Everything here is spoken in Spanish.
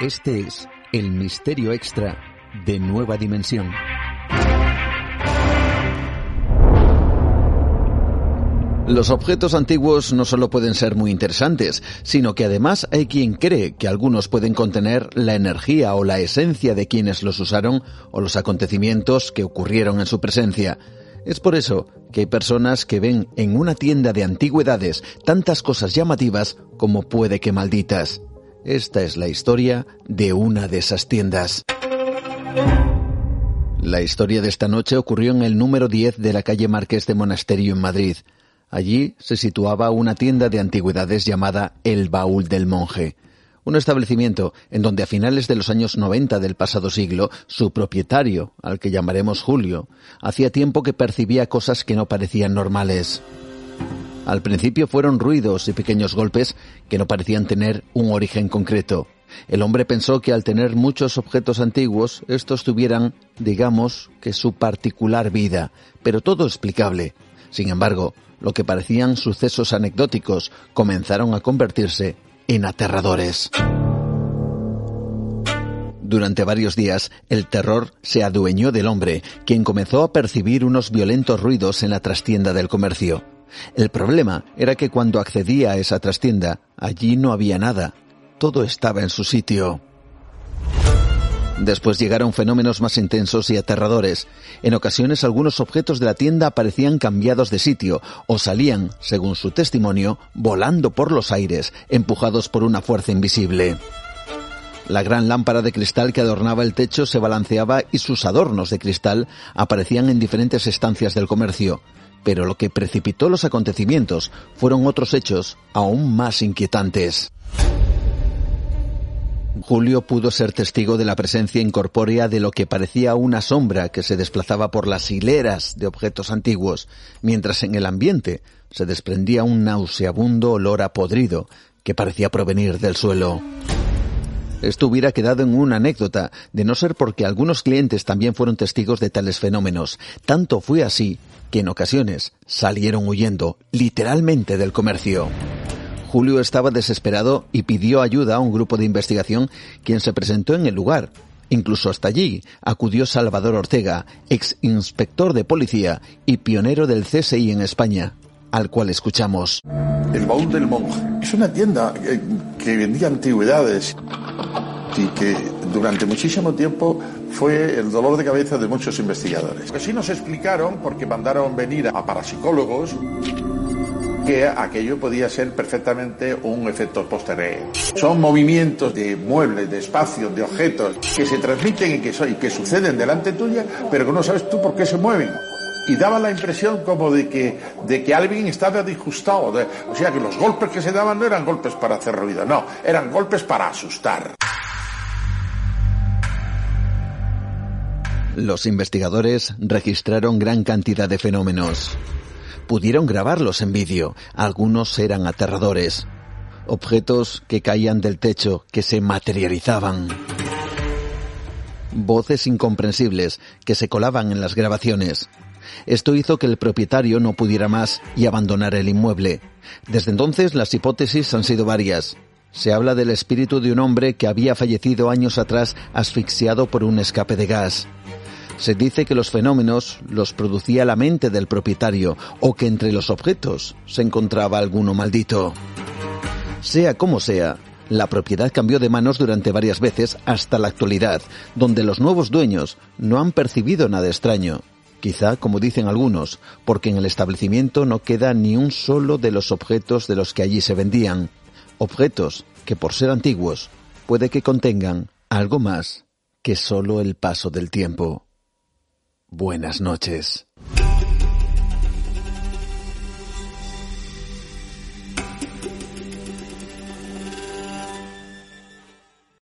Este es el misterio extra de Nueva Dimensión. Los objetos antiguos no solo pueden ser muy interesantes, sino que además hay quien cree que algunos pueden contener la energía o la esencia de quienes los usaron o los acontecimientos que ocurrieron en su presencia. Es por eso que hay personas que ven en una tienda de antigüedades tantas cosas llamativas como puede que malditas. Esta es la historia de una de esas tiendas. La historia de esta noche ocurrió en el número 10 de la calle Marqués de Monasterio en Madrid. Allí se situaba una tienda de antigüedades llamada El Baúl del Monje, un establecimiento en donde a finales de los años 90 del pasado siglo su propietario, al que llamaremos Julio, hacía tiempo que percibía cosas que no parecían normales. Al principio fueron ruidos y pequeños golpes que no parecían tener un origen concreto. El hombre pensó que al tener muchos objetos antiguos, estos tuvieran, digamos, que su particular vida, pero todo explicable. Sin embargo, lo que parecían sucesos anecdóticos comenzaron a convertirse en aterradores. Durante varios días, el terror se adueñó del hombre, quien comenzó a percibir unos violentos ruidos en la trastienda del comercio. El problema era que cuando accedía a esa trastienda, allí no había nada. Todo estaba en su sitio. Después llegaron fenómenos más intensos y aterradores. En ocasiones algunos objetos de la tienda aparecían cambiados de sitio o salían, según su testimonio, volando por los aires, empujados por una fuerza invisible. La gran lámpara de cristal que adornaba el techo se balanceaba y sus adornos de cristal aparecían en diferentes estancias del comercio. Pero lo que precipitó los acontecimientos fueron otros hechos aún más inquietantes. Julio pudo ser testigo de la presencia incorpórea de lo que parecía una sombra que se desplazaba por las hileras de objetos antiguos, mientras en el ambiente se desprendía un nauseabundo olor a podrido que parecía provenir del suelo. Esto hubiera quedado en una anécdota, de no ser porque algunos clientes también fueron testigos de tales fenómenos. Tanto fue así que en ocasiones salieron huyendo literalmente del comercio. Julio estaba desesperado y pidió ayuda a un grupo de investigación quien se presentó en el lugar. Incluso hasta allí acudió Salvador Ortega, ex inspector de policía y pionero del CSI en España, al cual escuchamos. El baúl del monje es una tienda que, que vendía antigüedades y que durante muchísimo tiempo fue el dolor de cabeza de muchos investigadores. Que sí nos explicaron, porque mandaron venir a parapsicólogos, que aquello podía ser perfectamente un efecto posterior. Son movimientos de muebles, de espacios, de objetos que se transmiten y que, y que suceden delante tuya, pero que no sabes tú por qué se mueven y daba la impresión como de que, de que alguien estaba disgustado. o sea, que los golpes que se daban no eran golpes para hacer ruido, no, eran golpes para asustar. Los investigadores registraron gran cantidad de fenómenos. Pudieron grabarlos en vídeo. Algunos eran aterradores. Objetos que caían del techo, que se materializaban. Voces incomprensibles que se colaban en las grabaciones. Esto hizo que el propietario no pudiera más y abandonara el inmueble. Desde entonces las hipótesis han sido varias. Se habla del espíritu de un hombre que había fallecido años atrás asfixiado por un escape de gas. Se dice que los fenómenos los producía la mente del propietario o que entre los objetos se encontraba alguno maldito. Sea como sea, la propiedad cambió de manos durante varias veces hasta la actualidad, donde los nuevos dueños no han percibido nada extraño. Quizá, como dicen algunos, porque en el establecimiento no queda ni un solo de los objetos de los que allí se vendían. Objetos que, por ser antiguos, puede que contengan algo más que solo el paso del tiempo. Buenas noches.